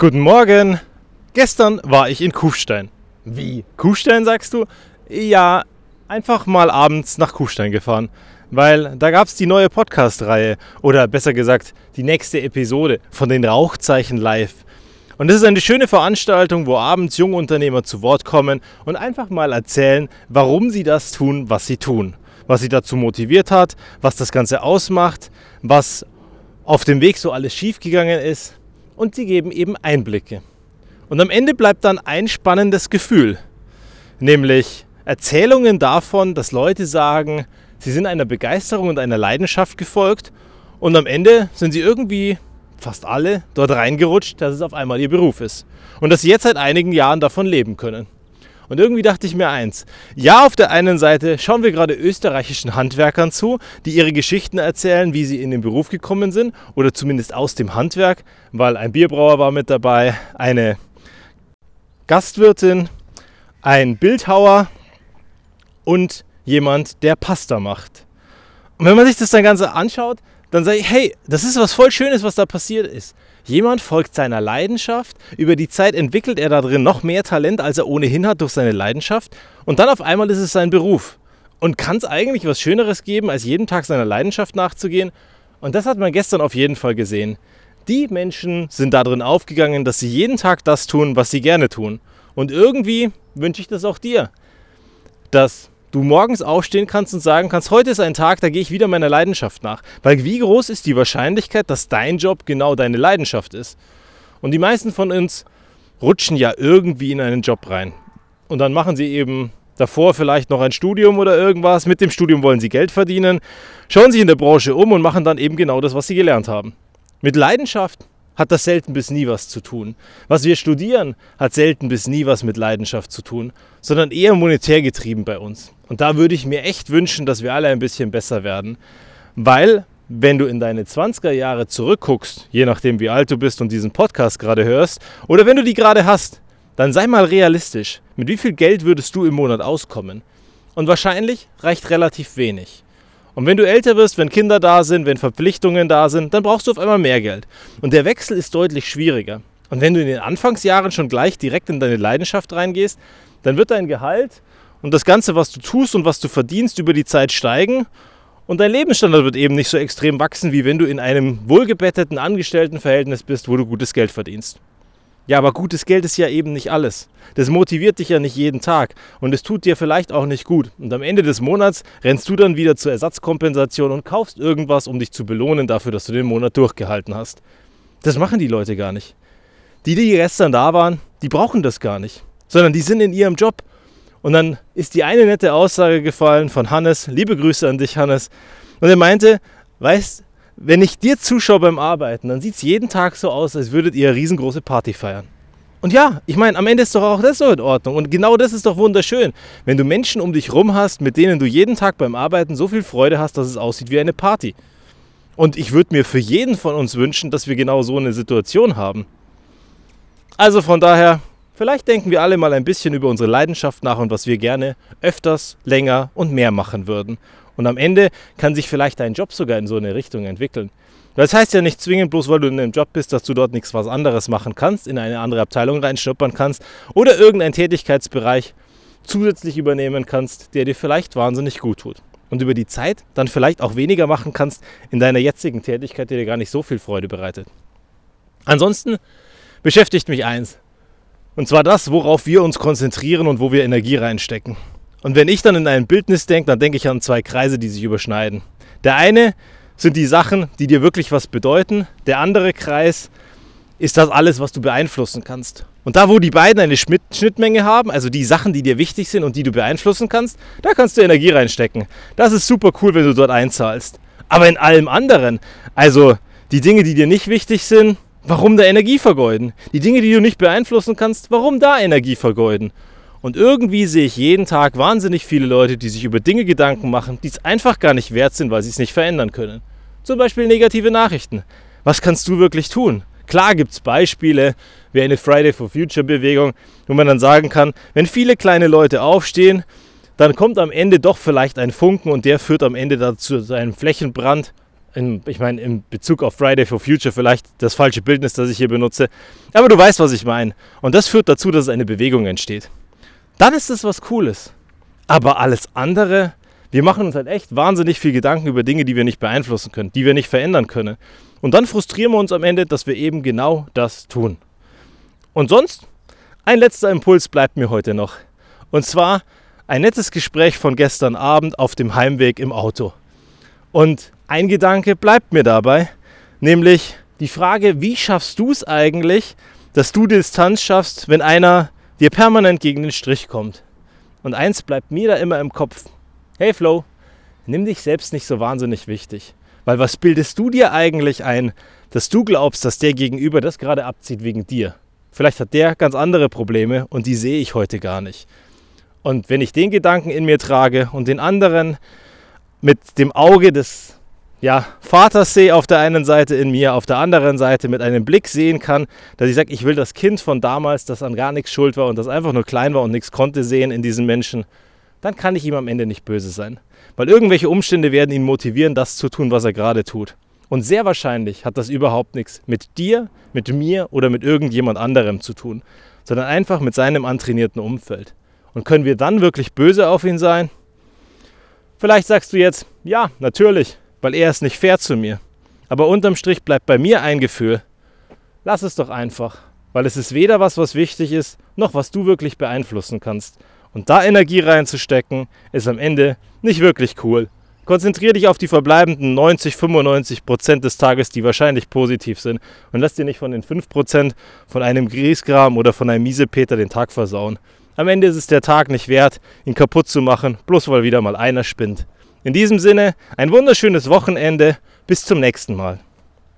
Guten Morgen. Gestern war ich in Kufstein. Wie? Kufstein sagst du? Ja, einfach mal abends nach Kufstein gefahren. Weil da gab es die neue Podcast-Reihe oder besser gesagt die nächste Episode von den Rauchzeichen Live. Und das ist eine schöne Veranstaltung, wo abends junge Unternehmer zu Wort kommen und einfach mal erzählen, warum sie das tun, was sie tun. Was sie dazu motiviert hat, was das Ganze ausmacht, was auf dem Weg so alles schiefgegangen ist und sie geben eben Einblicke. Und am Ende bleibt dann ein spannendes Gefühl, nämlich Erzählungen davon, dass Leute sagen, sie sind einer Begeisterung und einer Leidenschaft gefolgt und am Ende sind sie irgendwie fast alle dort reingerutscht, dass es auf einmal ihr Beruf ist und dass sie jetzt seit einigen Jahren davon leben können. Und irgendwie dachte ich mir eins. Ja, auf der einen Seite schauen wir gerade österreichischen Handwerkern zu, die ihre Geschichten erzählen, wie sie in den Beruf gekommen sind oder zumindest aus dem Handwerk, weil ein Bierbrauer war mit dabei, eine Gastwirtin, ein Bildhauer und jemand, der Pasta macht. Und wenn man sich das dann Ganze anschaut, dann sage ich, hey, das ist was voll Schönes, was da passiert ist. Jemand folgt seiner Leidenschaft, über die Zeit entwickelt er da drin noch mehr Talent, als er ohnehin hat durch seine Leidenschaft und dann auf einmal ist es sein Beruf. Und kann es eigentlich was Schöneres geben, als jeden Tag seiner Leidenschaft nachzugehen? Und das hat man gestern auf jeden Fall gesehen. Die Menschen sind da drin aufgegangen, dass sie jeden Tag das tun, was sie gerne tun. Und irgendwie wünsche ich das auch dir, dass du morgens aufstehen kannst und sagen kannst, heute ist ein Tag, da gehe ich wieder meiner Leidenschaft nach. Weil wie groß ist die Wahrscheinlichkeit, dass dein Job genau deine Leidenschaft ist? Und die meisten von uns rutschen ja irgendwie in einen Job rein. Und dann machen sie eben davor vielleicht noch ein Studium oder irgendwas. Mit dem Studium wollen sie Geld verdienen, schauen sich in der Branche um und machen dann eben genau das, was sie gelernt haben. Mit Leidenschaft hat das selten bis nie was zu tun. Was wir studieren, hat selten bis nie was mit Leidenschaft zu tun, sondern eher monetär getrieben bei uns. Und da würde ich mir echt wünschen, dass wir alle ein bisschen besser werden, weil wenn du in deine 20er Jahre zurückguckst, je nachdem wie alt du bist und diesen Podcast gerade hörst, oder wenn du die gerade hast, dann sei mal realistisch. Mit wie viel Geld würdest du im Monat auskommen? Und wahrscheinlich reicht relativ wenig. Und wenn du älter wirst, wenn Kinder da sind, wenn Verpflichtungen da sind, dann brauchst du auf einmal mehr Geld. Und der Wechsel ist deutlich schwieriger. Und wenn du in den Anfangsjahren schon gleich direkt in deine Leidenschaft reingehst, dann wird dein Gehalt und das Ganze, was du tust und was du verdienst, über die Zeit steigen. Und dein Lebensstandard wird eben nicht so extrem wachsen, wie wenn du in einem wohlgebetteten Angestelltenverhältnis bist, wo du gutes Geld verdienst. Ja, aber gutes Geld ist ja eben nicht alles. Das motiviert dich ja nicht jeden Tag und es tut dir vielleicht auch nicht gut. Und am Ende des Monats rennst du dann wieder zur Ersatzkompensation und kaufst irgendwas, um dich zu belohnen dafür, dass du den Monat durchgehalten hast. Das machen die Leute gar nicht. Die, die gestern da waren, die brauchen das gar nicht, sondern die sind in ihrem Job. Und dann ist die eine nette Aussage gefallen von Hannes, liebe Grüße an dich, Hannes. Und er meinte, weißt, wenn ich dir zuschaue beim Arbeiten, dann sieht es jeden Tag so aus, als würdet ihr eine riesengroße Party feiern. Und ja, ich meine, am Ende ist doch auch das so in Ordnung. Und genau das ist doch wunderschön. Wenn du Menschen um dich rum hast, mit denen du jeden Tag beim Arbeiten so viel Freude hast, dass es aussieht wie eine Party. Und ich würde mir für jeden von uns wünschen, dass wir genau so eine Situation haben. Also von daher, vielleicht denken wir alle mal ein bisschen über unsere Leidenschaft nach und was wir gerne öfters, länger und mehr machen würden. Und am Ende kann sich vielleicht dein Job sogar in so eine Richtung entwickeln. Das heißt ja nicht zwingend, bloß weil du in einem Job bist, dass du dort nichts was anderes machen kannst, in eine andere Abteilung reinschnuppern kannst oder irgendeinen Tätigkeitsbereich zusätzlich übernehmen kannst, der dir vielleicht wahnsinnig gut tut. Und über die Zeit dann vielleicht auch weniger machen kannst in deiner jetzigen Tätigkeit, die dir gar nicht so viel Freude bereitet. Ansonsten beschäftigt mich eins. Und zwar das, worauf wir uns konzentrieren und wo wir Energie reinstecken. Und wenn ich dann in ein Bildnis denke, dann denke ich an zwei Kreise, die sich überschneiden. Der eine sind die Sachen, die dir wirklich was bedeuten. Der andere Kreis ist das alles, was du beeinflussen kannst. Und da, wo die beiden eine Schnittmenge haben, also die Sachen, die dir wichtig sind und die du beeinflussen kannst, da kannst du Energie reinstecken. Das ist super cool, wenn du dort einzahlst. Aber in allem anderen, also die Dinge, die dir nicht wichtig sind, warum da Energie vergeuden? Die Dinge, die du nicht beeinflussen kannst, warum da Energie vergeuden? Und irgendwie sehe ich jeden Tag wahnsinnig viele Leute, die sich über Dinge Gedanken machen, die es einfach gar nicht wert sind, weil sie es nicht verändern können. Zum Beispiel negative Nachrichten. Was kannst du wirklich tun? Klar gibt es Beispiele, wie eine Friday for Future Bewegung, wo man dann sagen kann, wenn viele kleine Leute aufstehen, dann kommt am Ende doch vielleicht ein Funken und der führt am Ende dazu zu einem Flächenbrand in, ich meine, in Bezug auf Friday for Future vielleicht das falsche Bildnis, das ich hier benutze. Aber du weißt, was ich meine. Und das führt dazu, dass eine Bewegung entsteht. Dann ist das was Cooles. Aber alles andere, wir machen uns halt echt wahnsinnig viel Gedanken über Dinge, die wir nicht beeinflussen können, die wir nicht verändern können. Und dann frustrieren wir uns am Ende, dass wir eben genau das tun. Und sonst, ein letzter Impuls bleibt mir heute noch. Und zwar ein nettes Gespräch von gestern Abend auf dem Heimweg im Auto. Und ein Gedanke bleibt mir dabei, nämlich die Frage, wie schaffst du es eigentlich, dass du Distanz schaffst, wenn einer dir permanent gegen den Strich kommt? Und eins bleibt mir da immer im Kopf. Hey Flo, nimm dich selbst nicht so wahnsinnig wichtig. Weil was bildest du dir eigentlich ein, dass du glaubst, dass der Gegenüber das gerade abzieht wegen dir? Vielleicht hat der ganz andere Probleme und die sehe ich heute gar nicht. Und wenn ich den Gedanken in mir trage und den anderen mit dem Auge des ja, Vatersee auf der einen Seite in mir, auf der anderen Seite mit einem Blick sehen kann, dass ich sage, ich will das Kind von damals, das an gar nichts schuld war und das einfach nur klein war und nichts konnte sehen in diesem Menschen, dann kann ich ihm am Ende nicht böse sein. Weil irgendwelche Umstände werden ihn motivieren, das zu tun, was er gerade tut. Und sehr wahrscheinlich hat das überhaupt nichts mit dir, mit mir oder mit irgendjemand anderem zu tun, sondern einfach mit seinem antrainierten Umfeld. Und können wir dann wirklich böse auf ihn sein? Vielleicht sagst du jetzt, ja, natürlich, weil er ist nicht fair zu mir. Aber unterm Strich bleibt bei mir ein Gefühl, lass es doch einfach, weil es ist weder was, was wichtig ist, noch was du wirklich beeinflussen kannst. Und da Energie reinzustecken, ist am Ende nicht wirklich cool. Konzentriere dich auf die verbleibenden 90, 95 Prozent des Tages, die wahrscheinlich positiv sind. Und lass dir nicht von den 5 Prozent von einem Griesgram oder von einem Miesepeter den Tag versauen. Am Ende ist es der Tag nicht wert, ihn kaputt zu machen, bloß weil wieder mal einer spinnt. In diesem Sinne, ein wunderschönes Wochenende. Bis zum nächsten Mal.